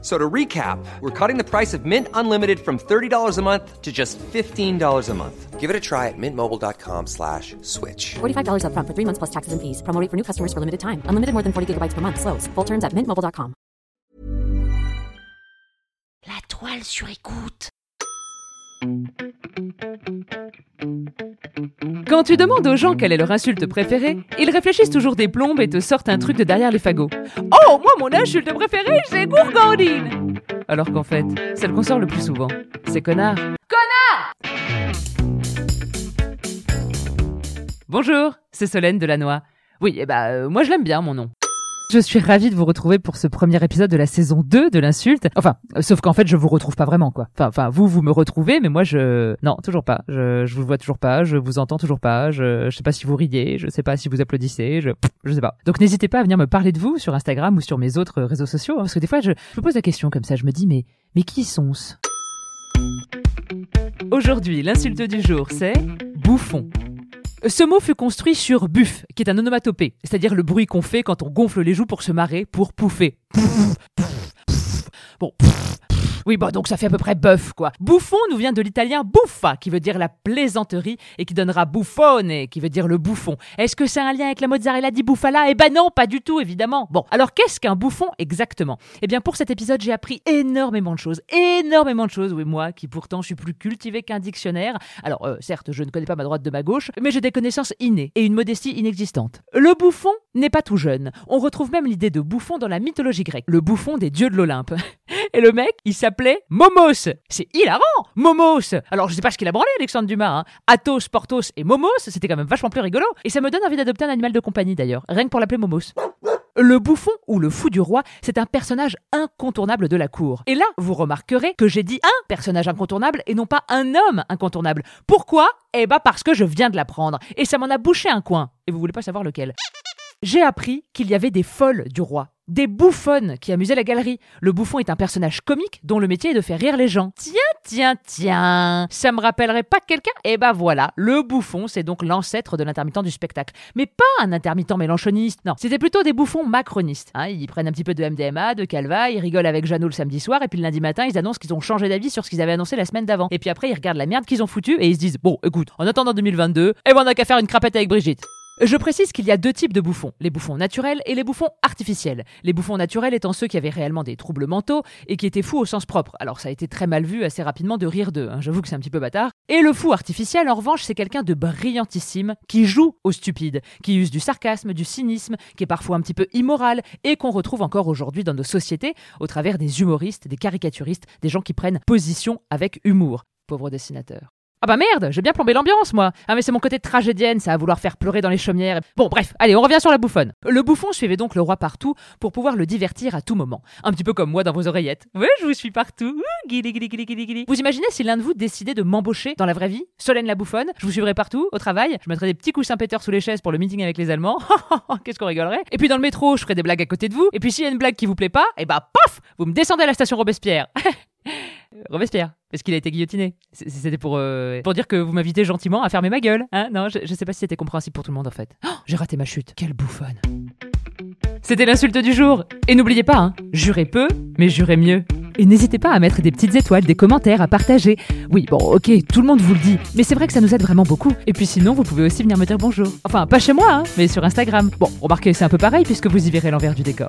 So to recap, we're cutting the price of Mint Unlimited from $30 a month to just $15 a month. Give it a try at mintmobile.com slash switch. $45 upfront for three months plus taxes and fees. Promo rate for new customers for limited time. Unlimited more than 40 gigabytes per month. Slows. Full terms at mintmobile.com. La toile sur écoute. Quand tu demandes aux gens quelle est leur insulte préférée, ils réfléchissent toujours des plombes et te sortent un truc de derrière les fagots. Moi mon insulte préférée, c'est gourgandine Alors qu'en fait, celle qu'on sort le plus souvent, c'est connard. Connard Bonjour, c'est Solène Delannoy. Oui, eh bah, euh, moi je l'aime bien mon nom. Je suis ravie de vous retrouver pour ce premier épisode de la saison 2 de l'insulte. Enfin, sauf qu'en fait, je vous retrouve pas vraiment, quoi. Enfin, enfin, vous, vous me retrouvez, mais moi, je... Non, toujours pas. Je, je vous vois toujours pas, je vous entends toujours pas, je, je sais pas si vous riez, je sais pas si vous applaudissez, je... Je sais pas. Donc n'hésitez pas à venir me parler de vous sur Instagram ou sur mes autres réseaux sociaux, hein, parce que des fois, je, je me pose la question comme ça, je me dis, mais, mais qui sont-ce? Aujourd'hui, l'insulte du jour, c'est bouffon. Ce mot fut construit sur buff, qui est un onomatopée, c'est-à-dire le bruit qu'on fait quand on gonfle les joues pour se marrer, pour pouffer. Bon. Oui, bon, donc ça fait à peu près bœuf, quoi. Bouffon nous vient de l'italien buffa, qui veut dire la plaisanterie, et qui donnera buffone, qui veut dire le bouffon. Est-ce que c'est un lien avec la mozzarella di bufala? Eh ben non, pas du tout, évidemment. Bon, alors qu'est-ce qu'un bouffon exactement? Eh bien, pour cet épisode, j'ai appris énormément de choses. Énormément de choses, oui, moi, qui pourtant suis plus cultivé qu'un dictionnaire. Alors, euh, certes, je ne connais pas ma droite de ma gauche, mais j'ai des connaissances innées et une modestie inexistante. Le bouffon n'est pas tout jeune. On retrouve même l'idée de bouffon dans la mythologie grecque, le bouffon des dieux de l'Olympe. Et le mec, il s'appelait Momos. C'est hilarant, Momos. Alors je sais pas ce qu'il a branlé, Alexandre Dumas. Hein. Athos, Porthos et Momos, c'était quand même vachement plus rigolo. Et ça me donne envie d'adopter un animal de compagnie d'ailleurs, rien que pour l'appeler Momos. Le bouffon ou le fou du roi, c'est un personnage incontournable de la cour. Et là, vous remarquerez que j'ai dit un personnage incontournable et non pas un homme incontournable. Pourquoi? Eh bah parce que je viens de l'apprendre. Et ça m'en a bouché un coin. Et vous voulez pas savoir lequel? J'ai appris qu'il y avait des folles du roi, des bouffonnes qui amusaient la galerie. Le bouffon est un personnage comique dont le métier est de faire rire les gens. Tiens, tiens, tiens, ça me rappellerait pas quelqu'un? Eh ben voilà, le bouffon, c'est donc l'ancêtre de l'intermittent du spectacle. Mais pas un intermittent mélanchoniste, non. C'était plutôt des bouffons macronistes. Hein, ils prennent un petit peu de MDMA, de Calva, ils rigolent avec Jeannot le samedi soir, et puis le lundi matin, ils annoncent qu'ils ont changé d'avis sur ce qu'ils avaient annoncé la semaine d'avant. Et puis après, ils regardent la merde qu'ils ont foutue et ils se disent, bon, écoute, en attendant 2022, eh ben on a qu'à faire une crapette avec Brigitte. Je précise qu'il y a deux types de bouffons, les bouffons naturels et les bouffons artificiels. Les bouffons naturels étant ceux qui avaient réellement des troubles mentaux et qui étaient fous au sens propre. Alors ça a été très mal vu assez rapidement de rire d'eux, hein. j'avoue que c'est un petit peu bâtard. Et le fou artificiel, en revanche, c'est quelqu'un de brillantissime qui joue au stupide, qui use du sarcasme, du cynisme, qui est parfois un petit peu immoral et qu'on retrouve encore aujourd'hui dans nos sociétés au travers des humoristes, des caricaturistes, des gens qui prennent position avec humour. Pauvre dessinateur. Ah bah merde, j'ai bien plombé l'ambiance moi. Ah mais c'est mon côté tragédienne, ça à vouloir faire pleurer dans les chaumières. Bon bref, allez, on revient sur la bouffonne. Le bouffon suivait donc le roi partout pour pouvoir le divertir à tout moment. Un petit peu comme moi dans vos oreillettes. Ouais, je vous suis partout. Ouh. Vous imaginez si l'un de vous décidait de m'embaucher dans la vraie vie? Solène la bouffonne, je vous suivrai partout, au travail, je mettrais des petits coussins péteurs sous les chaises pour le meeting avec les Allemands. Qu'est-ce qu'on rigolerait? Et puis dans le métro, je ferai des blagues à côté de vous. Et puis s'il y a une blague qui vous plaît pas, et bah paf, vous me descendez à la station Robespierre. Robespierre, parce qu'il a été guillotiné. C'était pour, euh, pour dire que vous m'invitez gentiment à fermer ma gueule. Hein non, je, je sais pas si c'était compréhensible pour tout le monde en fait. Oh, j'ai raté ma chute. Quelle bouffonne. C'était l'insulte du jour. Et n'oubliez pas, hein, jurez peu, mais jurez mieux. Et n'hésitez pas à mettre des petites étoiles, des commentaires, à partager. Oui, bon, ok, tout le monde vous le dit, mais c'est vrai que ça nous aide vraiment beaucoup. Et puis sinon, vous pouvez aussi venir me dire bonjour. Enfin, pas chez moi, hein, mais sur Instagram. Bon, remarquez, c'est un peu pareil puisque vous y verrez l'envers du décor.